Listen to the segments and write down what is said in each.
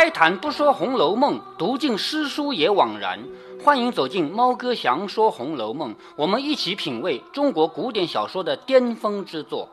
开坛不说《红楼梦》，读尽诗书也枉然。欢迎走进猫哥祥说《红楼梦》，我们一起品味中国古典小说的巅峰之作。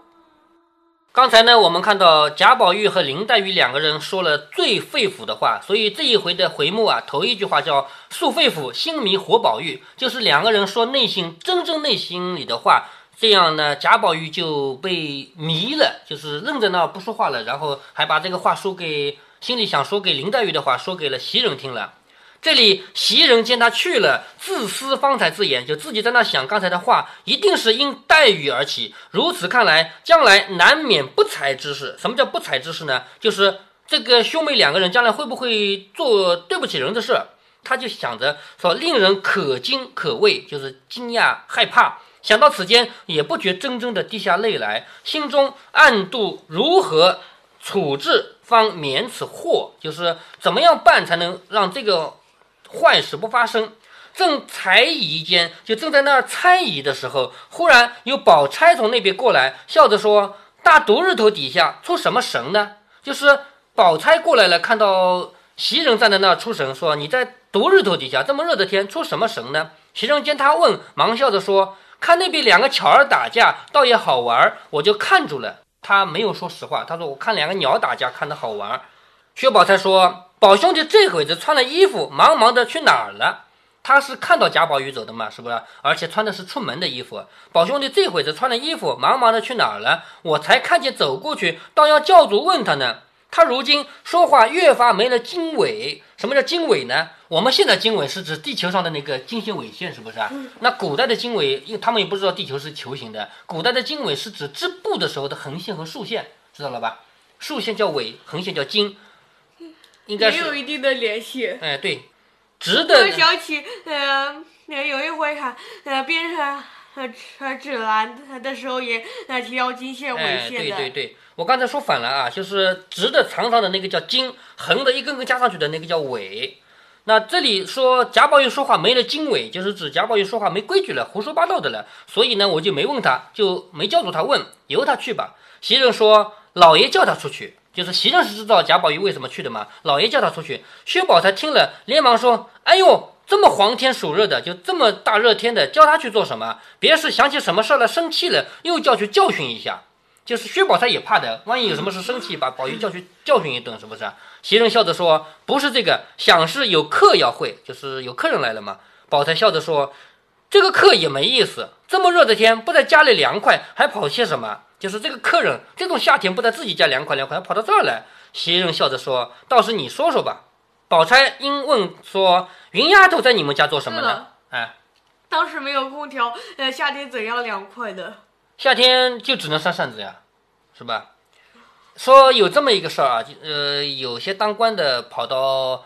刚才呢，我们看到贾宝玉和林黛玉两个人说了最肺腑的话，所以这一回的回目啊，头一句话叫“诉肺腑，心迷活宝玉”，就是两个人说内心真正内心里的话。这样呢，贾宝玉就被迷了，就是愣在那不说话了，然后还把这个话说给心里想说给林黛玉的话说给了袭人听了。这里袭人见他去了，自私方才自言，就自己在那想刚才的话，一定是因黛玉而起。如此看来，将来难免不才之事。什么叫不才之事呢？就是这个兄妹两个人将来会不会做对不起人的事？他就想着说，令人可惊可畏，就是惊讶害怕。想到此间，也不觉怔怔的滴下泪来，心中暗度如何处置方免此祸，就是怎么样办才能让这个坏事不发生。正猜疑间，就正在那儿猜疑的时候，忽然有宝钗从那边过来，笑着说：“大独日头底下出什么神呢？”就是宝钗过来了，看到袭人站在那儿出神，说：“你在独日头底下这么热的天出什么神呢？”袭人见他问，忙笑着说。看那边两个巧儿打架，倒也好玩，我就看住了。他没有说实话，他说我看两个鸟打架，看得好玩。薛宝钗说：“宝兄弟这会子穿了衣服，忙忙的去哪儿了？”他是看到贾宝玉走的嘛，是不是？而且穿的是出门的衣服。宝兄弟这会子穿了衣服，忙忙的去哪儿了？我才看见走过去，倒要教主问他呢。他如今说话越发没了经纬。什么叫经纬呢？我们现在经纬是指地球上的那个经线纬线，是不是啊？那古代的经纬，因为他们也不知道地球是球形的。古代的经纬是指织布的时候的横线和竖线，知道了吧？竖线叫纬，横线叫经，应该是有一定的联系。哎，对，直的。我想起，呃，有一回看，呃，边上呃指南的时候也呃提到经线、纬线的。对对对。我刚才说反了啊，就是直的长长的那个叫经，横的一根根加上去的那个叫纬。那这里说贾宝玉说话没了经纬，就是指贾宝玉说话没规矩了，胡说八道的了。所以呢，我就没问他，就没叫住他问，由他去吧。袭人说：“老爷叫他出去，就是袭人是知道贾宝玉为什么去的嘛。老爷叫他出去。”薛宝钗听了，连忙说：“哎呦，这么黄天暑热的，就这么大热天的，叫他去做什么？别是想起什么事儿了，生气了，又叫去教训一下。”就是薛宝钗也怕的，万一有什么事生气，把宝玉叫去教训一顿，是不是？袭人笑着说：“不是这个，想是有客要会，就是有客人来了嘛。”宝钗笑着说：“这个客也没意思，这么热的天不在家里凉快，还跑些什么？就是这个客人，这种夏天不在自己家凉快凉快，还跑到这儿来。”袭人笑着说：“倒是你说说吧。”宝钗因问说：“云丫头在你们家做什么呢？”哎，当时没有空调，呃，夏天怎样凉快的？夏天就只能扇扇子呀，是吧？说有这么一个事儿啊，呃，有些当官的跑到，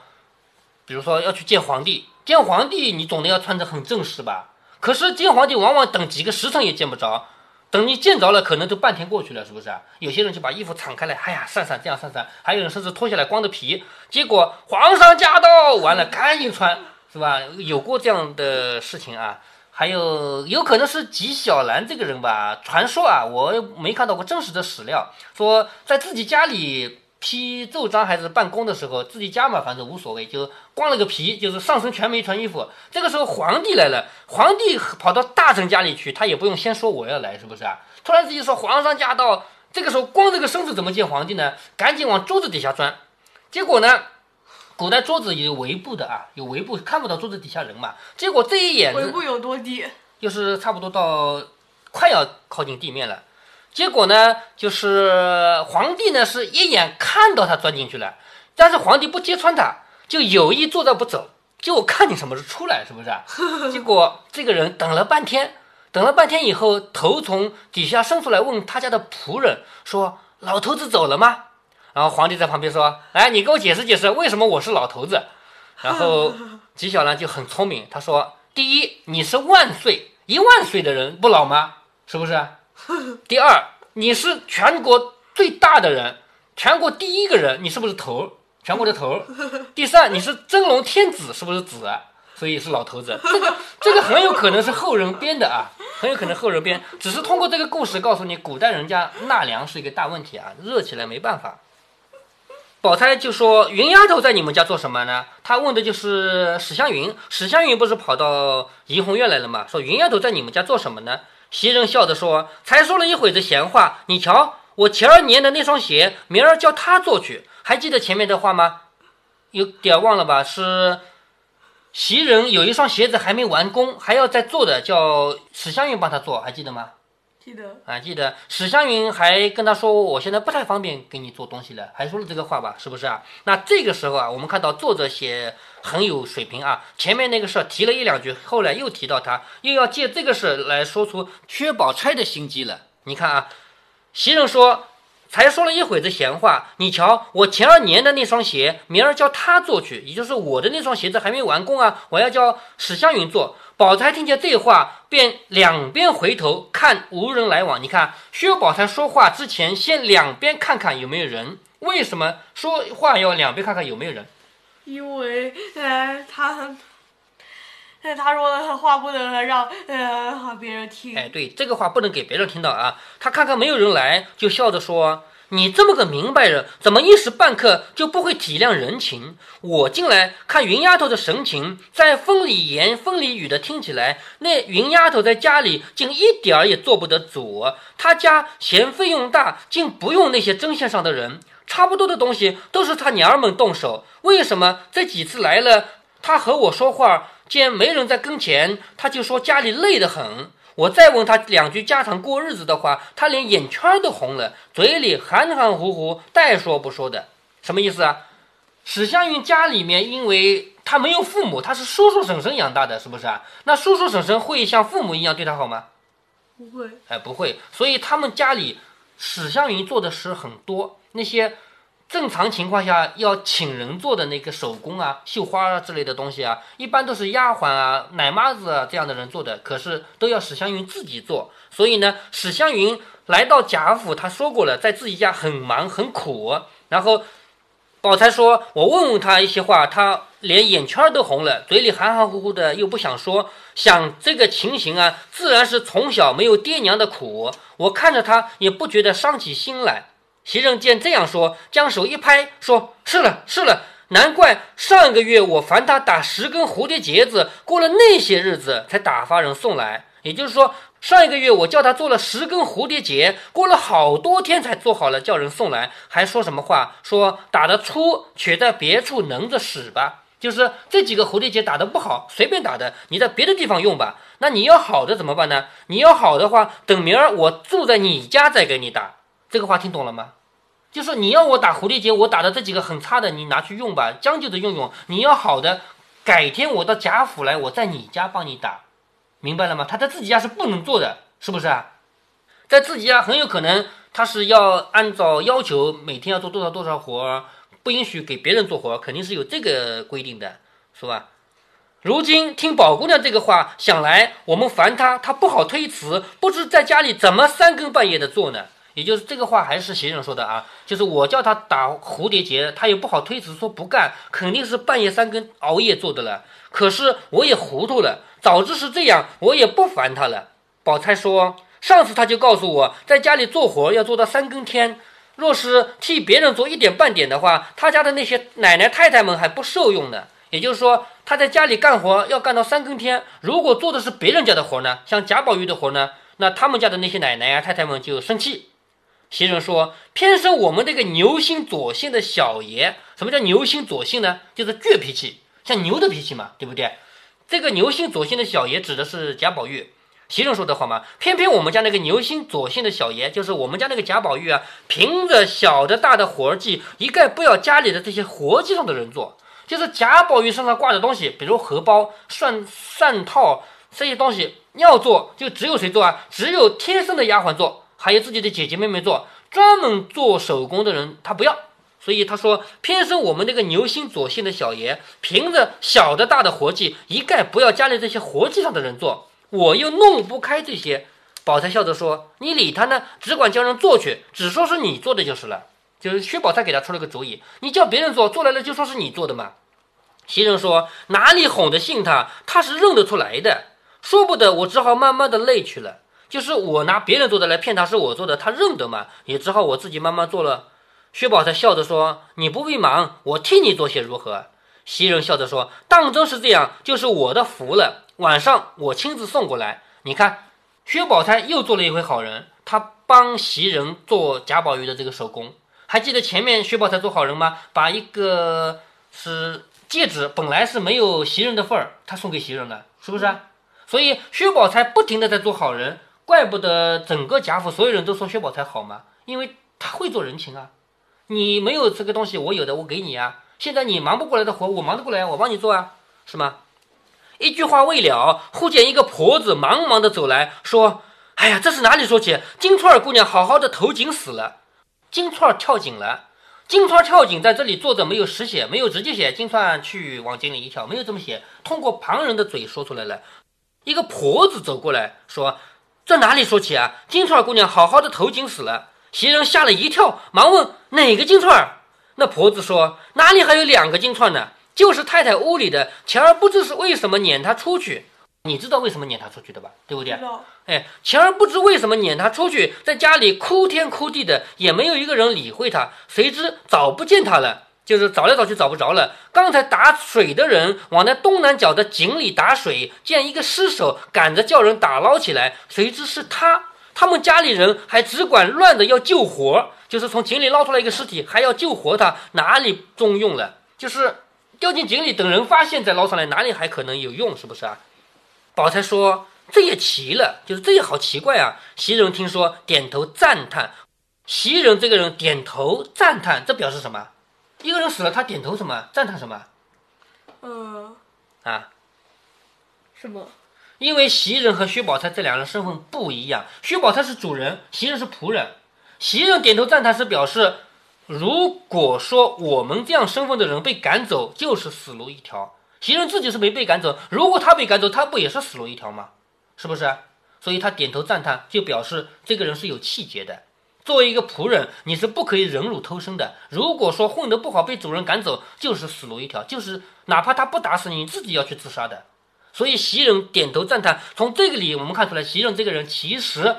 比如说要去见皇帝，见皇帝你总得要穿着很正式吧？可是见皇帝往往等几个时辰也见不着，等你见着了，可能都半天过去了，是不是啊？有些人就把衣服敞开来，哎呀，扇扇这样扇扇；还有人甚至脱下来光着皮，结果皇上驾到，完了 赶紧穿，是吧？有过这样的事情啊。还有有可能是纪晓岚这个人吧？传说啊，我没看到过真实的史料，说在自己家里批奏章还是办公的时候，自己家嘛，反正无所谓，就光了个皮，就是上身全没穿衣服。这个时候皇帝来了，皇帝跑到大臣家里去，他也不用先说我要来，是不是啊？突然自己说皇上驾到，这个时候光这个身子怎么见皇帝呢？赶紧往桌子底下钻，结果呢？古代桌子有围布的啊，有围布看不到桌子底下人嘛。结果这一眼，围布有多低？就是差不多到快要靠近地面了。结果呢，就是皇帝呢是一眼看到他钻进去了，但是皇帝不揭穿他，就有意坐着不走，就看你什么时候出来，是不是？结果这个人等了半天，等了半天以后，头从底下伸出来问他家的仆人说：“老头子走了吗？”然后皇帝在旁边说：“哎，你给我解释解释，为什么我是老头子？”然后纪晓岚就很聪明，他说：“第一，你是万岁一万岁的人，不老吗？是不是？第二，你是全国最大的人，全国第一个人，你是不是头？全国的头？第三，你是真龙天子，是不是子？所以是老头子。这个这个很有可能是后人编的啊，很有可能后人编，只是通过这个故事告诉你，古代人家纳凉是一个大问题啊，热起来没办法。”宝钗就说：“云丫头在你们家做什么呢？”她问的就是史湘云。史湘云不是跑到怡红院来了吗？说：“云丫头在你们家做什么呢？”袭人笑着说：“才说了一会的闲话，你瞧，我前二年的那双鞋，明儿叫他做去。还记得前面的话吗？有点忘了吧？是袭人有一双鞋子还没完工，还要再做的，叫史湘云帮他做，还记得吗？”记得啊，记得史湘云还跟他说：“我现在不太方便给你做东西了。”还说了这个话吧？是不是啊？那这个时候啊，我们看到作者写很有水平啊。前面那个事儿提了一两句，后来又提到他，又要借这个事来说出薛宝钗的心机了。你看啊，袭人说。才说了一会子闲话，你瞧，我前二年的那双鞋，明儿叫他做去，也就是我的那双鞋子还没完工啊，我要叫史湘云做。宝钗听见这话，便两边回头看，无人来往。你看，薛宝钗说话之前，先两边看看有没有人。为什么说话要两边看看有没有人？因为呃，他。那他说的话不能让呃别人听。哎，对，这个话不能给别人听到啊。他看看没有人来，就笑着说：“你这么个明白人，怎么一时半刻就不会体谅人情？我进来看云丫头的神情，在风里言风里语的听起来，那云丫头在家里竟一点儿也做不得主。她家嫌费用大，竟不用那些针线上的人，差不多的东西都是她娘儿们动手。为什么这几次来了，她和我说话？”见没人在跟前，她就说家里累得很。我再问他两句家常过日子的话，他连眼圈都红了，嘴里含含糊糊，带说不说的。什么意思啊？史湘云家里面，因为他没有父母，他是叔叔婶婶养大的，是不是啊？那叔叔婶婶会像父母一样对他好吗？不会，哎，不会。所以他们家里史湘云做的事很多，那些。正常情况下要请人做的那个手工啊、绣花啊之类的东西啊，一般都是丫鬟啊、奶妈子啊这样的人做的。可是都要史湘云自己做，所以呢，史湘云来到贾府，他说过了，在自己家很忙很苦。然后宝钗说：“我问问他一些话，他连眼圈都红了，嘴里含含糊糊的，又不想说。想这个情形啊，自然是从小没有爹娘的苦。我看着他也不觉得伤起心来。”袭人见这样说，将手一拍，说：“是了，是了，难怪上个月我烦他打十根蝴蝶结子，过了那些日子才打发人送来。也就是说，上一个月我叫他做了十根蝴蝶结，过了好多天才做好了，叫人送来。还说什么话？说打得粗，且在别处能着使吧。就是这几个蝴蝶结打得不好，随便打的，你在别的地方用吧。那你要好的怎么办呢？你要好的话，等明儿我住在你家再给你打。”这个话听懂了吗？就说你要我打蝴蝶结，我打的这几个很差的，你拿去用吧，将就着用用。你要好的，改天我到贾府来，我在你家帮你打，明白了吗？他在自己家是不能做的，是不是啊？在自己家很有可能他是要按照要求每天要做多少多少活，不允许给别人做活，肯定是有这个规定的，是吧？如今听宝姑娘这个话，想来我们烦她，她不好推辞，不知在家里怎么三更半夜的做呢？也就是这个话还是袭人说的啊，就是我叫他打蝴蝶结，他也不好推辞说不干，肯定是半夜三更熬夜做的了。可是我也糊涂了，早知是这样，我也不烦他了。宝钗说，上次他就告诉我在家里做活要做到三更天，若是替别人做一点半点的话，他家的那些奶奶太太们还不受用呢。也就是说，他在家里干活要干到三更天，如果做的是别人家的活呢，像贾宝玉的活呢，那他们家的那些奶奶啊太太们就生气。袭人说：“偏生我们这个牛心左性的小爷，什么叫牛心左性呢？就是倔脾气，像牛的脾气嘛，对不对？这个牛心左性的小爷指的是贾宝玉。袭人说的话嘛，偏偏我们家那个牛心左性的小爷，就是我们家那个贾宝玉啊，凭着小的大的活计，一概不要家里的这些活计上的人做，就是贾宝玉身上挂的东西，比如荷包、蒜蒜套这些东西要做，就只有谁做啊？只有贴身的丫鬟做。”还有自己的姐姐妹妹做，专门做手工的人他不要，所以他说偏生我们那个牛心左心的小爷，凭着小的大的活计，一概不要家里这些活计上的人做，我又弄不开这些。宝钗笑着说：“你理他呢，只管叫人做去，只说是你做的就是了。”就是薛宝钗给他出了个主意，你叫别人做，做来了就说是你做的嘛。袭人说：“哪里哄得信他？他是认得出来的，说不得，我只好慢慢的累去了。”就是我拿别人做的来骗他是我做的，他认得嘛，也只好我自己慢慢做了。薛宝钗笑着说：“你不必忙，我替你做些如何？”袭人笑着说：“当真是这样，就是我的福了。晚上我亲自送过来。你看，薛宝钗又做了一回好人，她帮袭人做贾宝玉的这个手工。还记得前面薛宝钗做好人吗？把一个是戒指，本来是没有袭人的份儿，她送给袭人了，是不是？所以薛宝钗不停的在做好人，怪不得整个贾府所有人都说薛宝钗好嘛，因为她会做人情啊。你没有这个东西，我有的，我给你啊。现在你忙不过来的活，我忙得过来，我帮你做啊，是吗？一句话未了，忽见一个婆子忙忙的走来说：“哎呀，这是哪里说起？金钏儿姑娘好好的投井死了，金钏儿跳井了。金钏儿跳井在这里坐着，没有实写，没有直接写金钏去往井里一跳，没有这么写，通过旁人的嘴说出来了。一个婆子走过来说：这哪里说起啊？金钏儿姑娘好好的投井死了。”袭人吓了一跳，忙问：“哪个金钏儿？”那婆子说：“哪里还有两个金钏呢？就是太太屋里的。前儿不知是为什么撵她出去，你知道为什么撵她出去的吧？对不对？哎，前儿不知为什么撵她出去，在家里哭天哭地的，也没有一个人理会她。谁知找不见她了，就是找来找去找不着了。刚才打水的人往那东南角的井里打水，见一个尸首，赶着叫人打捞起来，谁知是他。”他们家里人还只管乱的要救活，就是从井里捞出来一个尸体，还要救活他，哪里中用了？就是掉进井里，等人发现再捞上来，哪里还可能有用？是不是啊？宝钗说：“这也奇了，就是这也好奇怪啊。”袭人听说，点头赞叹。袭人这个人点头赞叹，这表示什么？一个人死了，他点头什么？赞叹什么？嗯啊？什么？因为袭人和薛宝钗这两人身份不一样，薛宝钗是主人，袭人是仆人。袭人点头赞叹是表示，如果说我们这样身份的人被赶走，就是死路一条。袭人自己是没被赶走，如果他被赶走，他不也是死路一条吗？是不是？所以他点头赞叹，就表示这个人是有气节的。作为一个仆人，你是不可以忍辱偷生的。如果说混得不好，被主人赶走，就是死路一条，就是哪怕他不打死你，你自己要去自杀的。所以袭人点头赞叹，从这个里我们看出来，袭人这个人其实，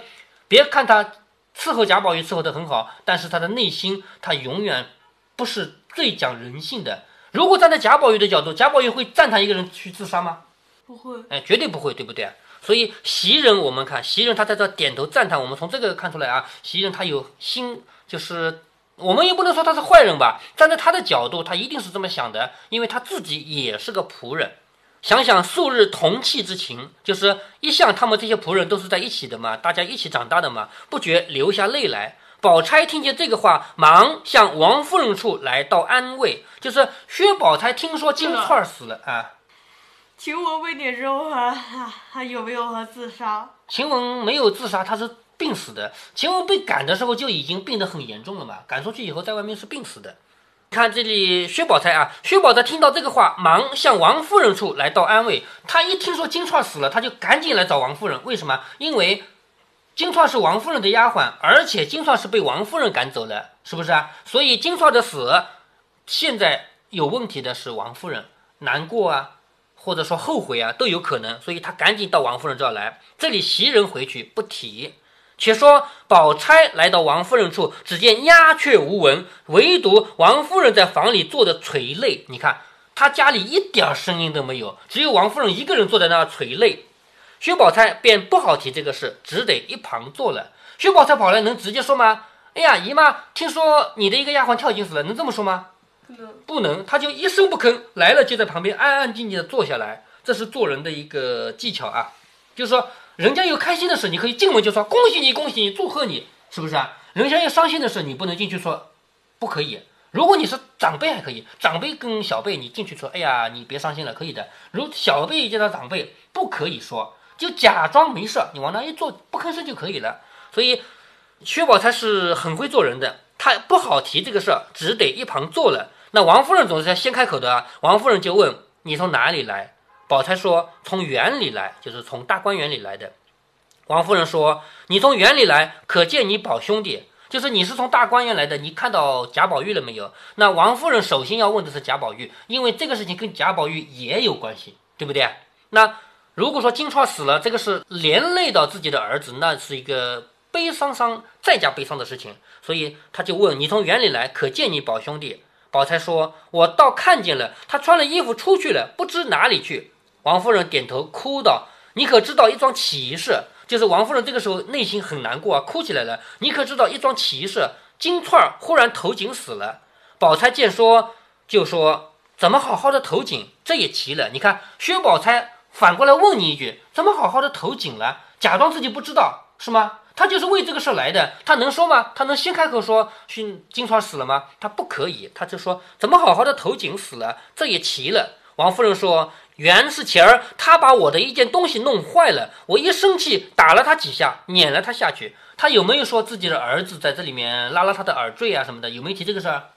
别看他伺候贾宝玉伺候得很好，但是他的内心他永远不是最讲人性的。如果站在贾宝玉的角度，贾宝玉会赞叹一个人去自杀吗？不会，哎，绝对不会，对不对？所以袭人，我们看袭人，他在这点头赞叹，我们从这个看出来啊，袭人他有心，就是我们也不能说他是坏人吧，站在他的角度，他一定是这么想的，因为他自己也是个仆人。想想素日同气之情，就是一向他们这些仆人都是在一起的嘛，大家一起长大的嘛，不觉流下泪来。宝钗听见这个话，忙向王夫人处来到安慰。就是薛宝钗听说金钏儿死了啊，晴雯被撵之后还还有没有和自杀？晴雯没有自杀，她是病死的。晴雯被赶的时候就已经病得很严重了嘛，赶出去以后在外面是病死的。看这里，薛宝钗啊，薛宝钗听到这个话，忙向王夫人处来到安慰。她一听说金钏死了，她就赶紧来找王夫人。为什么？因为金钏是王夫人的丫鬟，而且金钏是被王夫人赶走了，是不是啊？所以金钏的死，现在有问题的是王夫人，难过啊，或者说后悔啊，都有可能。所以他赶紧到王夫人这儿来。这里袭人回去不提。且说宝钗来到王夫人处，只见鸦雀无闻，唯独王夫人在房里坐着垂泪。你看她家里一点声音都没有，只有王夫人一个人坐在那儿垂泪。薛宝钗便不好提这个事，只得一旁坐了。薛宝钗跑来能直接说吗？哎呀，姨妈，听说你的一个丫鬟跳井死了，能这么说吗？不能，他。就一声不吭，来了就在旁边安安静静的坐下来。这是做人的一个技巧啊，就是说。人家有开心的事，你可以进门就说恭喜你，恭喜你，祝贺你，是不是啊？人家有伤心的事，你不能进去说，不可以。如果你是长辈还可以，长辈跟小辈你进去说，哎呀，你别伤心了，可以的。如小辈见到长辈不可以说，就假装没事，你往那一坐不吭声就可以了。所以薛宝钗是很会做人的，她不好提这个事儿，只得一旁坐了。那王夫人总是要先开口的啊，王夫人就问你从哪里来。宝钗说：“从园里来，就是从大观园里来的。”王夫人说：“你从园里来，可见你宝兄弟，就是你是从大观园来的。你看到贾宝玉了没有？”那王夫人首先要问的是贾宝玉，因为这个事情跟贾宝玉也有关系，对不对？那如果说金钏死了，这个是连累到自己的儿子，那是一个悲伤伤再加悲伤的事情，所以他就问你从园里来，可见你宝兄弟？宝钗说：“我倒看见了，他穿了衣服出去了，不知哪里去。”王夫人点头哭道：“你可知道一桩奇事？就是王夫人这个时候内心很难过啊，哭起来了。你可知道一桩奇事？金钏儿忽然投井死了。”宝钗见说，就说：“怎么好好的投井？这也奇了。你看薛宝钗反过来问你一句：怎么好好的投井了？假装自己不知道是吗？”他就是为这个事来的，他能说吗？他能先开口说金金钏死了吗？他不可以，他就说怎么好好的头颈死了，这也奇了。王夫人说，原是前儿他把我的一件东西弄坏了，我一生气打了他几下，撵了他下去。他有没有说自己的儿子在这里面拉了他的耳坠啊什么的？有没有提这个事儿？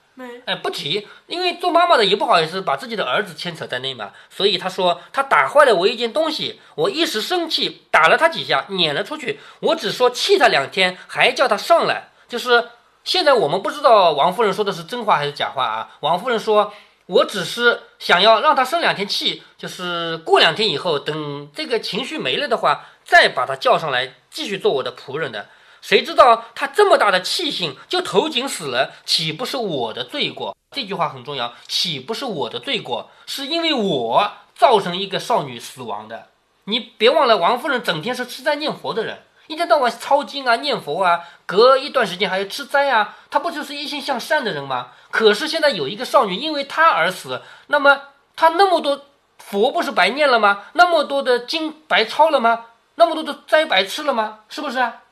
哎，不提，因为做妈妈的也不好意思把自己的儿子牵扯在内嘛，所以他说他打坏了我一件东西，我一时生气打了他几下，撵了出去。我只说气他两天，还叫他上来。就是现在我们不知道王夫人说的是真话还是假话啊。王夫人说，我只是想要让他生两天气，就是过两天以后，等这个情绪没了的话，再把他叫上来继续做我的仆人的。谁知道他这么大的气性就投井死了，岂不是我的罪过？这句话很重要，岂不是我的罪过？是因为我造成一个少女死亡的。你别忘了，王夫人整天是吃斋念佛的人，一天到晚抄经啊、念佛啊，隔一段时间还要吃斋啊，她不就是一心向善的人吗？可是现在有一个少女因为她而死，那么她那么多佛不是白念了吗？那么多的经白抄了吗？那么多的斋白吃了吗？是不是啊？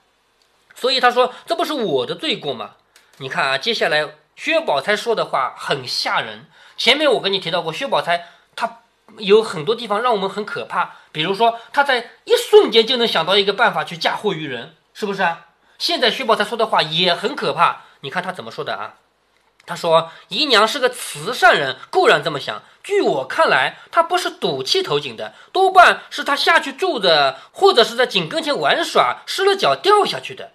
所以他说：“这不是我的罪过吗？”你看啊，接下来薛宝钗说的话很吓人。前面我跟你提到过，薛宝钗她有很多地方让我们很可怕，比如说她在一瞬间就能想到一个办法去嫁祸于人，是不是啊？现在薛宝钗说的话也很可怕。你看她怎么说的啊？她说：“姨娘是个慈善人，固然这么想。据我看来，她不是赌气投井的，多半是她下去住的，或者是在井跟前玩耍，失了脚掉下去的。”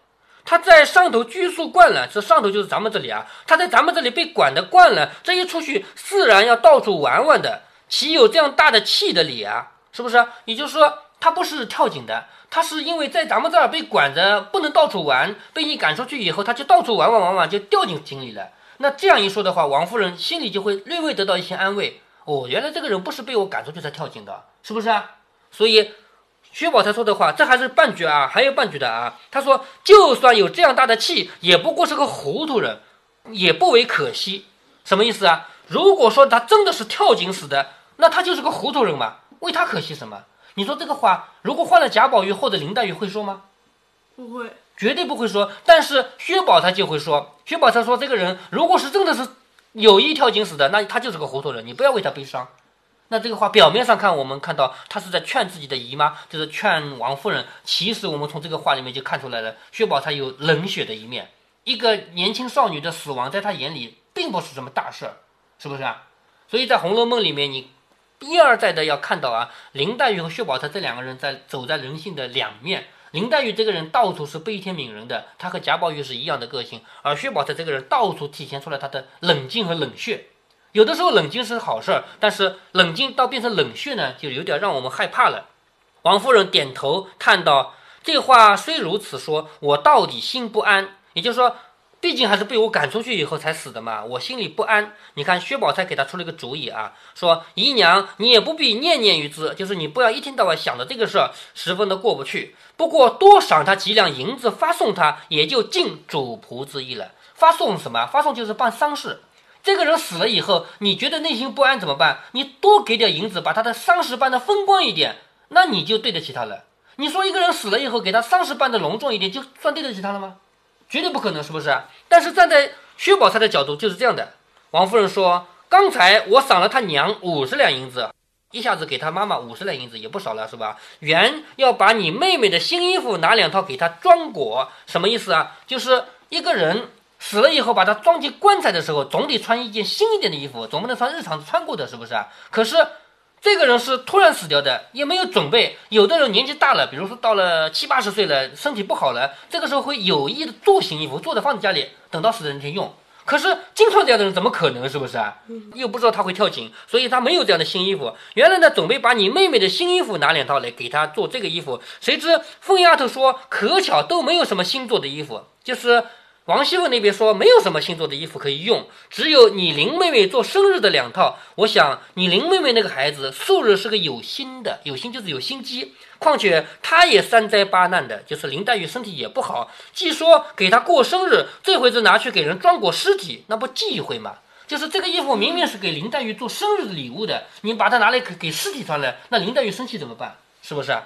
他在上头拘束惯了，这上头就是咱们这里啊。他在咱们这里被管的惯了，这一出去自然要到处玩玩的，岂有这样大的气的理啊？是不是？也就是说，他不是跳井的，他是因为在咱们这儿被管着，不能到处玩，被你赶出去以后，他就到处玩玩玩玩，就掉进井里了。那这样一说的话，王夫人心里就会略微得到一些安慰。哦，原来这个人不是被我赶出去才跳井的，是不是啊？所以。薛宝钗说的话，这还是半句啊，还有半句的啊。他说，就算有这样大的气，也不过是个糊涂人，也不为可惜。什么意思啊？如果说他真的是跳井死的，那他就是个糊涂人嘛，为他可惜什么？你说这个话，如果换了贾宝玉或者林黛玉会说吗？不会，绝对不会说。但是薛宝钗就会说，薛宝钗说，这个人如果是真的是有意跳井死的，那他就是个糊涂人，你不要为他悲伤。那这个话表面上看，我们看到他是在劝自己的姨妈，就是劝王夫人。其实我们从这个话里面就看出来了，薛宝钗有冷血的一面。一个年轻少女的死亡，在她眼里并不是什么大事儿，是不是啊？所以在《红楼梦》里面，你一而再的要看到啊，林黛玉和薛宝钗这两个人在走在人性的两面。林黛玉这个人到处是悲天悯人的，她和贾宝玉是一样的个性，而薛宝钗这个人到处体现出来她的冷静和冷血。有的时候冷静是好事儿，但是冷静到变成冷血呢，就有点让我们害怕了。王夫人点头叹道：“这话虽如此说，我到底心不安。也就是说，毕竟还是被我赶出去以后才死的嘛，我心里不安。你看，薛宝钗给他出了个主意啊，说姨娘你也不必念念于之，就是你不要一天到晚想着这个事儿，十分的过不去。不过多赏他几两银子，发送他，也就尽主仆之意了。发送什么？发送就是办丧事。”这个人死了以后，你觉得内心不安怎么办？你多给点银子，把他的丧事办得风光一点，那你就对得起他了。你说一个人死了以后，给他丧事办得隆重一点，就算对得起他了吗？绝对不可能，是不是？但是站在薛宝钗的角度就是这样的。王夫人说：“刚才我赏了他娘五十两银子，一下子给他妈妈五十两银子也不少了，是吧？原要把你妹妹的新衣服拿两套给他装裹，什么意思啊？就是一个人。”死了以后，把他装进棺材的时候，总得穿一件新一点的衣服，总不能穿日常穿过的，是不是啊？可是这个人是突然死掉的，也没有准备。有的人年纪大了，比如说到了七八十岁了，身体不好了，这个时候会有意的做新衣服，做的放在家里，等到死的那天用。可是经常这样的人怎么可能？是不是啊？又不知道他会跳井，所以他没有这样的新衣服。原来呢，准备把你妹妹的新衣服拿两套来给她做这个衣服，谁知凤丫头说可巧都没有什么新做的衣服，就是。王熙凤那边说没有什么新做的衣服可以用，只有你林妹妹做生日的两套。我想你林妹妹那个孩子素日是个有心的，有心就是有心机。况且她也三灾八难的，就是林黛玉身体也不好。既说给她过生日，这回子拿去给人装过尸体，那不忌讳吗？就是这个衣服明明是给林黛玉做生日礼物的，你把它拿来给给尸体穿了，那林黛玉生气怎么办？是不是？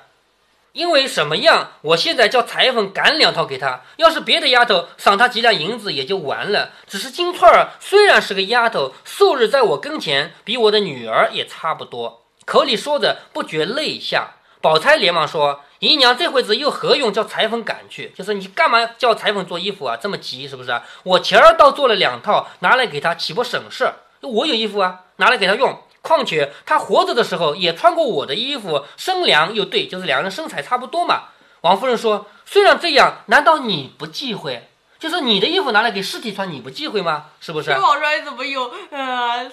因为什么样？我现在叫裁缝赶两套给他。要是别的丫头赏他几两银子也就完了。只是金钏儿虽然是个丫头，素日在我跟前比我的女儿也差不多。口里说着不觉泪下。宝钗连忙说：“姨娘这会子又何用叫裁缝赶去？就是你干嘛叫裁缝做衣服啊？这么急是不是？我前儿倒做了两套，拿来给他岂不省事？我有衣服啊，拿来给他用。”况且他活着的时候也穿过我的衣服，身量又对，就是两人身材差不多嘛。王夫人说：“虽然这样，难道你不忌讳？就是你的衣服拿来给尸体穿，你不忌讳吗？是不是？”薛宝钗怎么有呃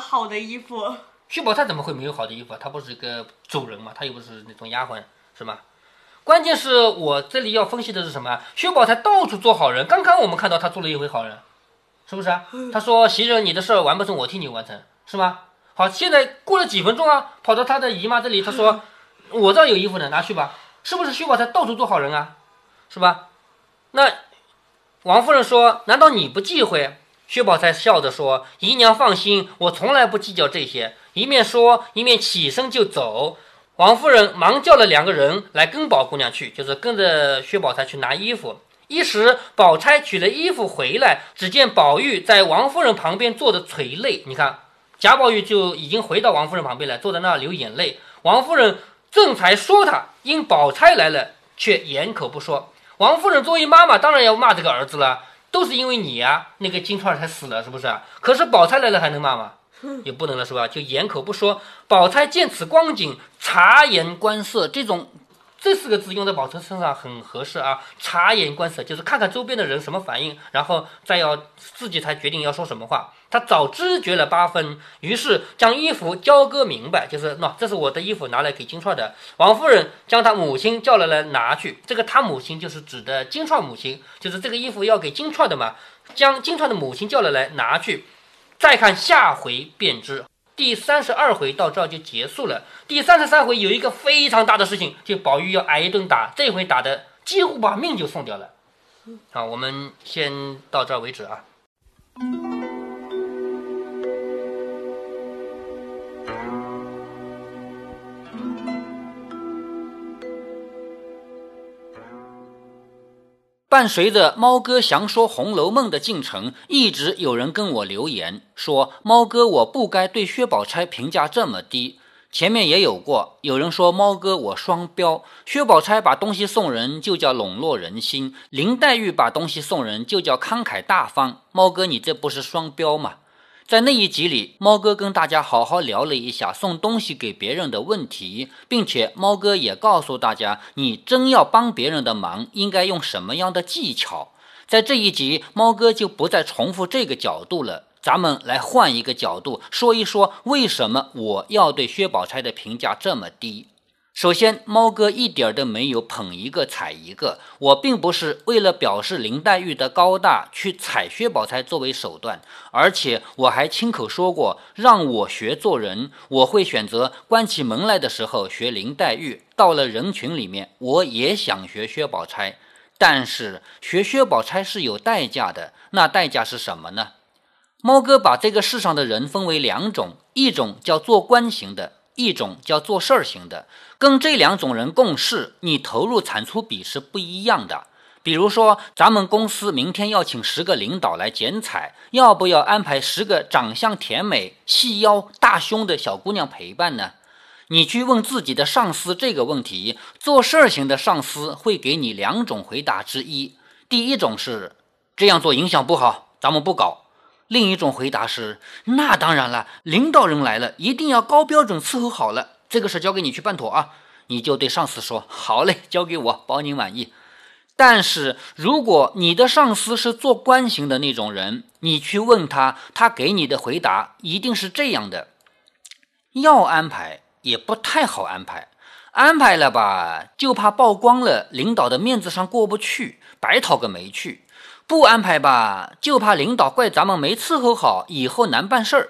好的衣服？薛宝钗怎么会没有好的衣服？她不是一个主人嘛，她又不是那种丫鬟，是吗？关键是我这里要分析的是什么？薛宝钗到处做好人，刚刚我们看到她做了一回好人，是不是？她说：“袭人，你的事儿完不成，我替你完成，是吗？”好，现在过了几分钟啊，跑到他的姨妈这里，他说：“ 我这有衣服呢，拿去吧。”是不是薛宝钗到处做好人啊？是吧？那王夫人说：“难道你不忌讳？”薛宝钗笑着说：“姨娘放心，我从来不计较这些。”一面说，一面起身就走。王夫人忙叫了两个人来跟宝姑娘去，就是跟着薛宝钗去拿衣服。一时，宝钗取了衣服回来，只见宝玉在王夫人旁边坐着垂泪。你看。贾宝玉就已经回到王夫人旁边来，坐在那儿流眼泪。王夫人正才说他，因宝钗来了，却掩口不说。王夫人作为妈妈，当然要骂这个儿子了，都是因为你呀，那个金钏才死了，是不是？可是宝钗来了还能骂吗？也不能了，是吧？就掩口不说。宝钗见此光景，察言观色，这种。这四个字用在宝钗身上很合适啊！察言观色，就是看看周边的人什么反应，然后再要自己才决定要说什么话。他早知觉了八分，于是将衣服交割明白，就是喏，这是我的衣服，拿来给金钏的。王夫人将他母亲叫了来拿去，这个他母亲就是指的金钏母亲，就是这个衣服要给金钏的嘛，将金钏的母亲叫了来拿去。再看下回便知。第三十二回到这儿就结束了。第三十三回有一个非常大的事情，就宝玉要挨一顿打，这回打的几乎把命就送掉了。好，我们先到这儿为止啊。伴随着猫哥详说《红楼梦》的进程，一直有人跟我留言说：“猫哥，我不该对薛宝钗评价这么低。”前面也有过，有人说猫哥我双标，薛宝钗把东西送人就叫笼络人心，林黛玉把东西送人就叫慷慨大方。猫哥，你这不是双标吗？在那一集里，猫哥跟大家好好聊了一下送东西给别人的问题，并且猫哥也告诉大家，你真要帮别人的忙，应该用什么样的技巧。在这一集，猫哥就不再重复这个角度了，咱们来换一个角度说一说，为什么我要对薛宝钗的评价这么低。首先，猫哥一点都没有捧一个踩一个。我并不是为了表示林黛玉的高大去踩薛宝钗作为手段，而且我还亲口说过，让我学做人，我会选择关起门来的时候学林黛玉，到了人群里面，我也想学薛宝钗。但是学薛宝钗是有代价的，那代价是什么呢？猫哥把这个世上的人分为两种，一种叫做官型的。一种叫做事儿型的，跟这两种人共事，你投入产出比是不一样的。比如说，咱们公司明天要请十个领导来剪彩，要不要安排十个长相甜美、细腰大胸的小姑娘陪伴呢？你去问自己的上司这个问题，做事儿型的上司会给你两种回答之一：第一种是这样做影响不好，咱们不搞。另一种回答是：那当然了，领导人来了，一定要高标准伺候好了。这个事交给你去办妥啊！你就对上司说：“好嘞，交给我，保你满意。”但是如果你的上司是做官型的那种人，你去问他，他给你的回答一定是这样的：要安排也不太好安排，安排了吧，就怕曝光了，领导的面子上过不去，白讨个没趣；不安排吧，就怕领导怪咱们没伺候好，以后难办事儿；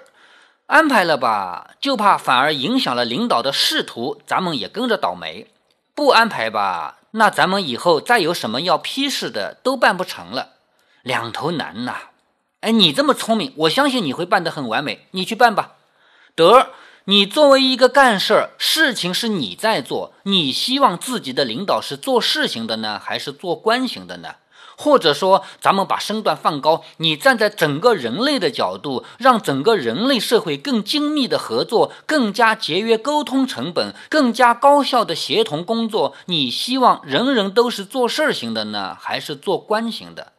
安排了吧，就怕反而影响了领导的仕途，咱们也跟着倒霉；不安排吧。那咱们以后再有什么要批示的，都办不成了，两头难呐！哎，你这么聪明，我相信你会办得很完美，你去办吧。得，你作为一个干事儿，事情是你在做，你希望自己的领导是做事型的呢，还是做官型的呢？或者说，咱们把身段放高，你站在整个人类的角度，让整个人类社会更精密的合作，更加节约沟通成本，更加高效的协同工作。你希望人人都是做事儿型的呢，还是做官型的？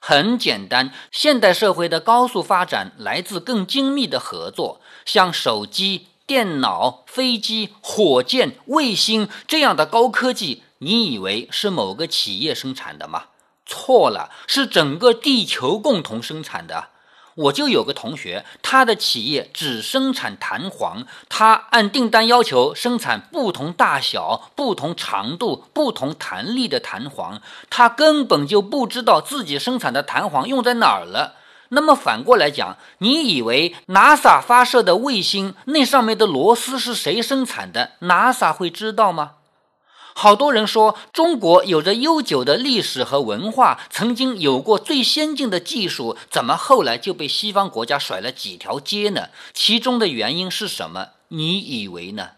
很简单，现代社会的高速发展来自更精密的合作，像手机、电脑、飞机、火箭、卫星这样的高科技，你以为是某个企业生产的吗？错了，是整个地球共同生产的。我就有个同学，他的企业只生产弹簧，他按订单要求生产不同大小、不同长度、不同弹力的弹簧，他根本就不知道自己生产的弹簧用在哪儿了。那么反过来讲，你以为 NASA 发射的卫星那上面的螺丝是谁生产的？NASA 会知道吗？好多人说中国有着悠久的历史和文化，曾经有过最先进的技术，怎么后来就被西方国家甩了几条街呢？其中的原因是什么？你以为呢？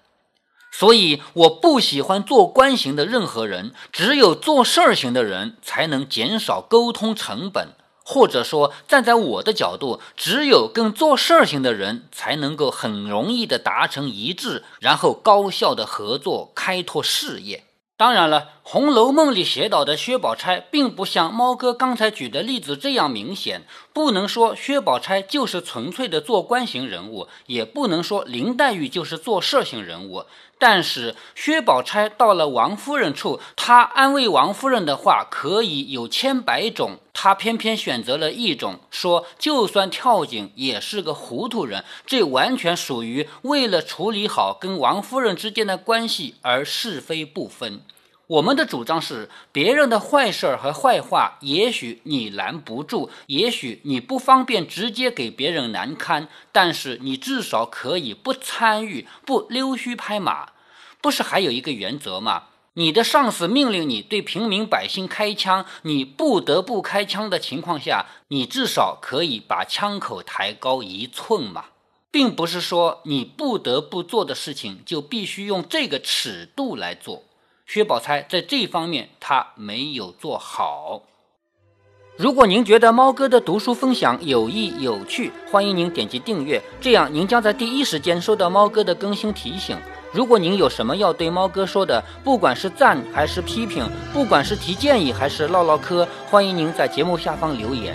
所以我不喜欢做官型的任何人，只有做事儿型的人才能减少沟通成本，或者说站在我的角度，只有跟做事儿型的人才能够很容易的达成一致，然后高效的合作开拓事业。当然了，《红楼梦》里写到的薛宝钗，并不像猫哥刚才举的例子这样明显。不能说薛宝钗就是纯粹的做官型人物，也不能说林黛玉就是做事型人物。但是薛宝钗到了王夫人处，她安慰王夫人的话可以有千百种，她偏偏选择了一种，说就算跳井也是个糊涂人。这完全属于为了处理好跟王夫人之间的关系而是非不分。我们的主张是，别人的坏事儿和坏话，也许你拦不住，也许你不方便直接给别人难堪，但是你至少可以不参与，不溜须拍马。不是还有一个原则吗？你的上司命令你对平民百姓开枪，你不得不开枪的情况下，你至少可以把枪口抬高一寸嘛，并不是说你不得不做的事情就必须用这个尺度来做。薛宝钗在这方面她没有做好。如果您觉得猫哥的读书分享有益有趣，欢迎您点击订阅，这样您将在第一时间收到猫哥的更新提醒。如果您有什么要对猫哥说的，不管是赞还是批评，不管是提建议还是唠唠嗑，欢迎您在节目下方留言。